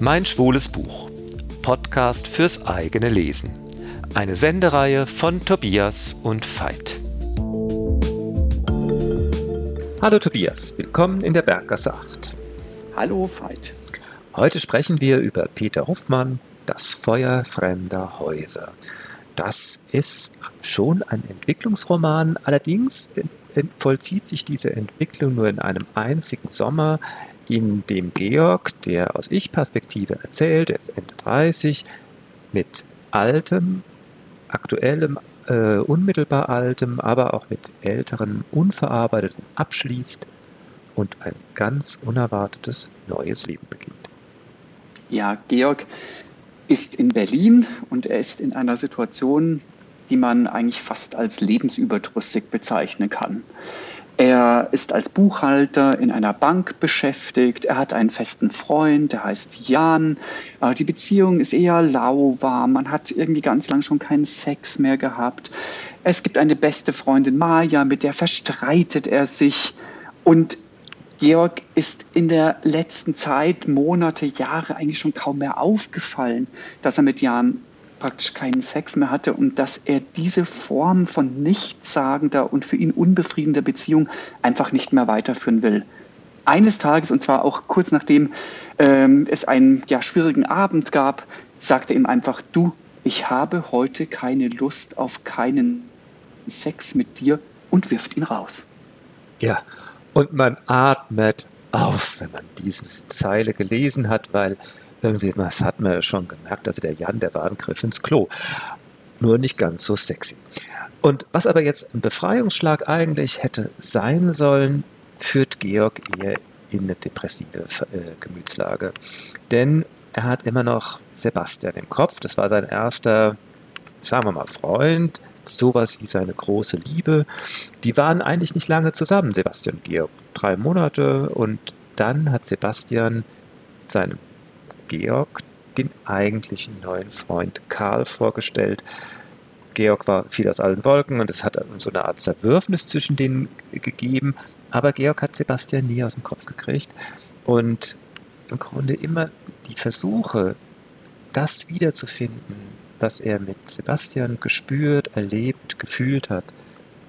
Mein schwules Buch. Podcast fürs eigene Lesen. Eine Sendereihe von Tobias und Veit. Hallo Tobias, willkommen in der Berggasse 8. Hallo Veit. Heute sprechen wir über Peter Hoffmann, Das Feuer fremder Häuser. Das ist schon ein Entwicklungsroman, allerdings vollzieht sich diese Entwicklung nur in einem einzigen Sommer, in dem Georg, der aus Ich-Perspektive erzählt, er ist Ende 30, mit altem, aktuellem, äh, unmittelbar altem, aber auch mit älteren, unverarbeiteten abschließt und ein ganz unerwartetes neues Leben beginnt. Ja, Georg ist in Berlin und er ist in einer Situation, die man eigentlich fast als lebensüberdrüssig bezeichnen kann. Er ist als Buchhalter in einer Bank beschäftigt. Er hat einen festen Freund, der heißt Jan. Die Beziehung ist eher lauwarm. Man hat irgendwie ganz lang schon keinen Sex mehr gehabt. Es gibt eine beste Freundin Maja, mit der verstreitet er sich. Und Georg ist in der letzten Zeit, Monate, Jahre eigentlich schon kaum mehr aufgefallen, dass er mit Jan praktisch keinen Sex mehr hatte und dass er diese Form von nichtssagender und für ihn unbefriedigender Beziehung einfach nicht mehr weiterführen will. Eines Tages, und zwar auch kurz nachdem ähm, es einen ja, schwierigen Abend gab, sagte ihm einfach, du, ich habe heute keine Lust auf keinen Sex mit dir und wirft ihn raus. Ja, und man atmet auf, wenn man diese Zeile gelesen hat, weil irgendwie, das hat man schon gemerkt, also der Jan, der war ein Griff ins Klo. Nur nicht ganz so sexy. Und was aber jetzt ein Befreiungsschlag eigentlich hätte sein sollen, führt Georg eher in eine depressive äh, Gemütslage. Denn er hat immer noch Sebastian im Kopf. Das war sein erster, sagen wir mal, Freund, sowas wie seine große Liebe. Die waren eigentlich nicht lange zusammen, Sebastian und Georg. Drei Monate und dann hat Sebastian seinem Georg den eigentlichen neuen Freund Karl vorgestellt. Georg war viel aus allen Wolken und es hat so eine Art Zerwürfnis zwischen denen gegeben, aber Georg hat Sebastian nie aus dem Kopf gekriegt. Und im Grunde immer die Versuche, das wiederzufinden, was er mit Sebastian gespürt, erlebt, gefühlt hat,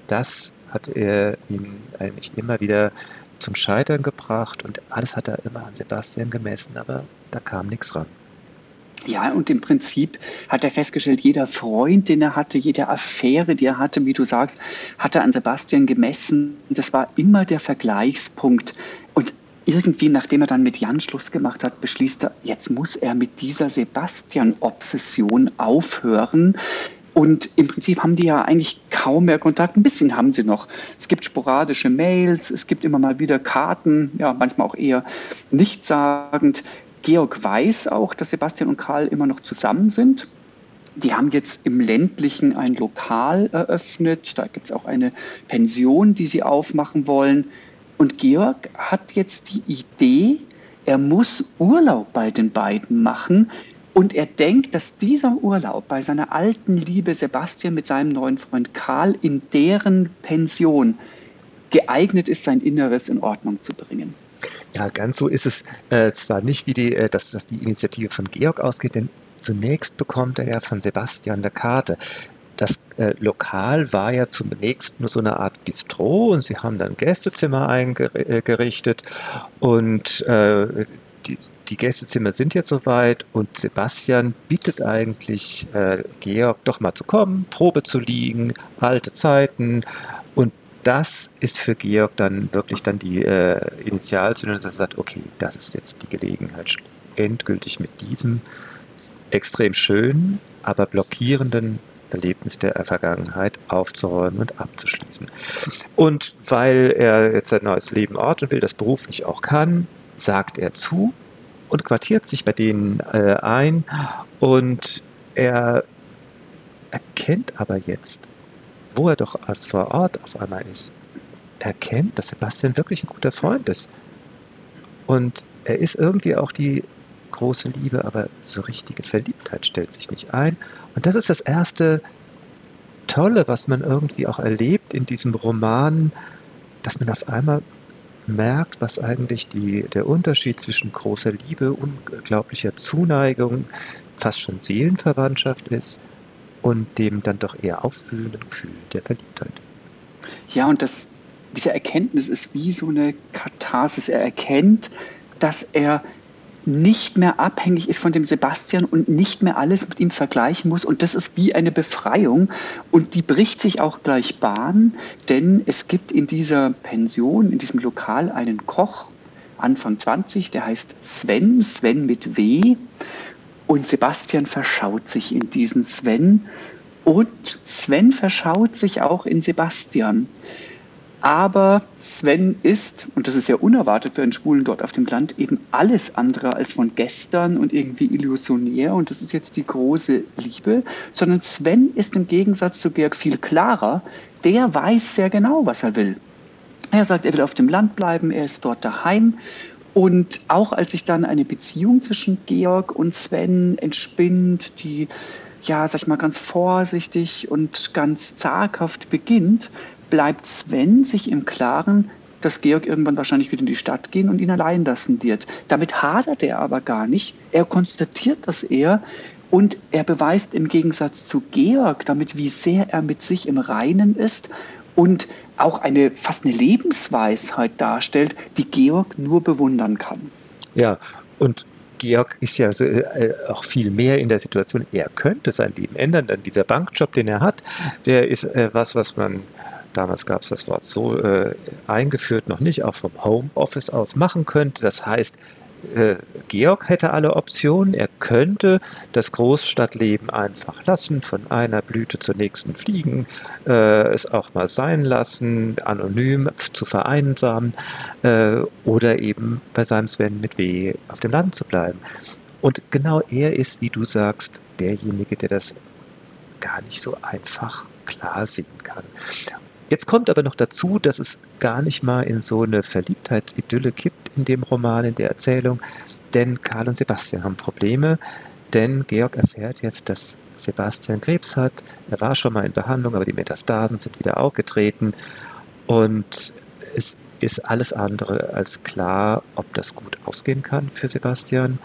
das hat er ihm eigentlich immer wieder zum Scheitern gebracht. Und alles hat er immer an Sebastian gemessen, aber da kam nichts ran. Ja, und im Prinzip hat er festgestellt, jeder Freund, den er hatte, jede Affäre, die er hatte, wie du sagst, hat er an Sebastian gemessen. Das war immer der Vergleichspunkt. Und irgendwie, nachdem er dann mit Jan Schluss gemacht hat, beschließt er, jetzt muss er mit dieser Sebastian-Obsession aufhören. Und im Prinzip haben die ja eigentlich kaum mehr Kontakt. Ein bisschen haben sie noch. Es gibt sporadische Mails, es gibt immer mal wieder Karten, ja, manchmal auch eher nichtssagend. Georg weiß auch, dass Sebastian und Karl immer noch zusammen sind. Die haben jetzt im ländlichen ein Lokal eröffnet. Da gibt es auch eine Pension, die sie aufmachen wollen. Und Georg hat jetzt die Idee, er muss Urlaub bei den beiden machen. Und er denkt, dass dieser Urlaub bei seiner alten Liebe Sebastian mit seinem neuen Freund Karl in deren Pension geeignet ist, sein Inneres in Ordnung zu bringen. Ja, ganz so ist es äh, zwar nicht, wie die, äh, dass, dass die Initiative von Georg ausgeht, denn zunächst bekommt er ja von Sebastian eine Karte. Das äh, Lokal war ja zunächst nur so eine Art Bistro und sie haben dann Gästezimmer eingerichtet und äh, die, die Gästezimmer sind jetzt soweit und Sebastian bittet eigentlich äh, Georg doch mal zu kommen, Probe zu liegen, alte Zeiten und das ist für Georg dann wirklich dann die äh, Initialzündung, dass er sagt, okay, das ist jetzt die Gelegenheit, endgültig mit diesem extrem schönen, aber blockierenden Erlebnis der Vergangenheit aufzuräumen und abzuschließen. Und weil er jetzt sein neues Leben orten will, das beruflich auch kann, sagt er zu und quartiert sich bei denen äh, ein und er erkennt aber jetzt, wo er doch vor Ort auf einmal ist, erkennt, dass Sebastian wirklich ein guter Freund ist. Und er ist irgendwie auch die große Liebe, aber so richtige Verliebtheit stellt sich nicht ein. Und das ist das erste Tolle, was man irgendwie auch erlebt in diesem Roman, dass man auf einmal merkt, was eigentlich die, der Unterschied zwischen großer Liebe, unglaublicher Zuneigung, fast schon Seelenverwandtschaft ist und dem dann doch eher auffühlenden Gefühl der Verliebtheit. Ja, und das, diese Erkenntnis ist wie so eine Katharsis. Er erkennt, dass er nicht mehr abhängig ist von dem Sebastian und nicht mehr alles mit ihm vergleichen muss. Und das ist wie eine Befreiung. Und die bricht sich auch gleich Bahn, denn es gibt in dieser Pension, in diesem Lokal einen Koch, Anfang 20, der heißt Sven, Sven mit W. Und Sebastian verschaut sich in diesen Sven. Und Sven verschaut sich auch in Sebastian. Aber Sven ist, und das ist ja unerwartet für einen Schwulen dort auf dem Land, eben alles andere als von gestern und irgendwie illusionär. Und das ist jetzt die große Liebe, sondern Sven ist im Gegensatz zu Georg viel klarer. Der weiß sehr genau, was er will. Er sagt, er will auf dem Land bleiben, er ist dort daheim. Und auch als sich dann eine Beziehung zwischen Georg und Sven entspinnt, die ja, sag ich mal, ganz vorsichtig und ganz zaghaft beginnt, bleibt Sven sich im Klaren, dass Georg irgendwann wahrscheinlich wieder in die Stadt gehen und ihn allein lassen wird. Damit hadert er aber gar nicht. Er konstatiert das eher und er beweist im Gegensatz zu Georg damit, wie sehr er mit sich im Reinen ist und auch eine fast eine Lebensweisheit darstellt, die Georg nur bewundern kann. Ja, und Georg ist ja äh, auch viel mehr in der Situation, er könnte sein Leben ändern, denn dieser Bankjob, den er hat, der ist äh, was, was man damals gab es das Wort so äh, eingeführt, noch nicht, auch vom Homeoffice aus machen könnte. Das heißt, äh, Georg hätte alle Optionen. Er könnte das Großstadtleben einfach lassen, von einer Blüte zur nächsten fliegen, äh, es auch mal sein lassen, anonym zu vereinsamen äh, oder eben bei seinem Sven mit W auf dem Land zu bleiben. Und genau er ist, wie du sagst, derjenige, der das gar nicht so einfach klar sehen kann. Jetzt kommt aber noch dazu, dass es gar nicht mal in so eine Verliebtheitsidylle kippt in dem Roman, in der Erzählung, denn Karl und Sebastian haben Probleme, denn Georg erfährt jetzt, dass Sebastian Krebs hat. Er war schon mal in Behandlung, aber die Metastasen sind wieder aufgetreten und es ist alles andere als klar, ob das gut ausgehen kann für Sebastian.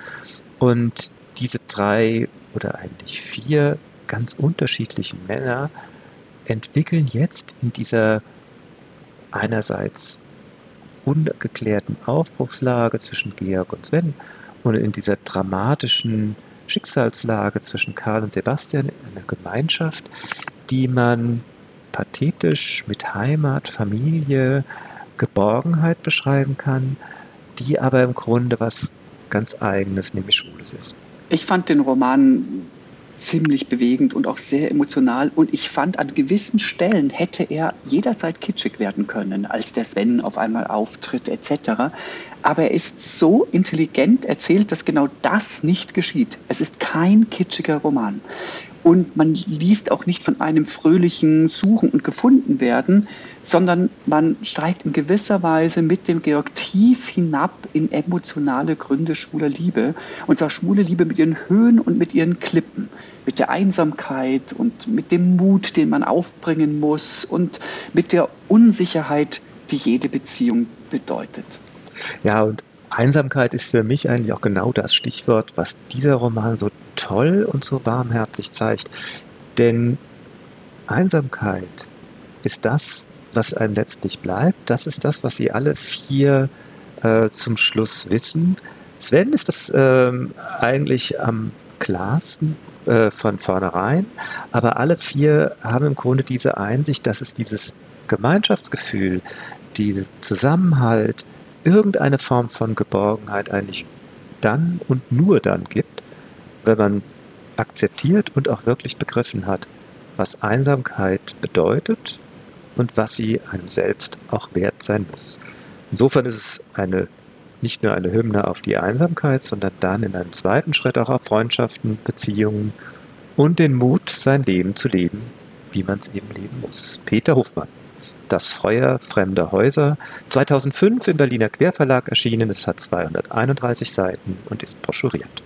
Und diese drei oder eigentlich vier ganz unterschiedlichen Männer entwickeln jetzt in dieser einerseits ungeklärten Aufbruchslage zwischen Georg und Sven und in dieser dramatischen Schicksalslage zwischen Karl und Sebastian in einer Gemeinschaft, die man pathetisch mit Heimat, Familie, Geborgenheit beschreiben kann, die aber im Grunde was ganz eigenes, nämlich Schwules ist. Ich fand den Roman ziemlich bewegend und auch sehr emotional. Und ich fand, an gewissen Stellen hätte er jederzeit kitschig werden können, als der Sven auf einmal auftritt etc. Aber er ist so intelligent erzählt, dass genau das nicht geschieht. Es ist kein kitschiger Roman. Und man liest auch nicht von einem fröhlichen Suchen und Gefunden werden, sondern man steigt in gewisser Weise mit dem Georg tief hinab in emotionale Gründe schwuler Liebe. Und zwar schwule Liebe mit ihren Höhen und mit ihren Klippen, mit der Einsamkeit und mit dem Mut, den man aufbringen muss und mit der Unsicherheit, die jede Beziehung bedeutet. Ja, und Einsamkeit ist für mich eigentlich auch genau das Stichwort, was dieser Roman so toll und so warmherzig zeigt. Denn Einsamkeit ist das, was einem letztlich bleibt. Das ist das, was sie alle vier äh, zum Schluss wissen. Sven ist das ähm, eigentlich am klarsten äh, von vornherein, aber alle vier haben im Grunde diese Einsicht, dass es dieses Gemeinschaftsgefühl, diesen Zusammenhalt, irgendeine Form von Geborgenheit eigentlich dann und nur dann gibt, wenn man akzeptiert und auch wirklich begriffen hat, was Einsamkeit bedeutet und was sie einem selbst auch wert sein muss. Insofern ist es eine, nicht nur eine Hymne auf die Einsamkeit, sondern dann in einem zweiten Schritt auch auf Freundschaften, Beziehungen und den Mut, sein Leben zu leben, wie man es eben leben muss. Peter Hofmann. Das Feuer fremder Häuser, 2005 im Berliner Querverlag erschienen. Es hat 231 Seiten und ist broschuriert.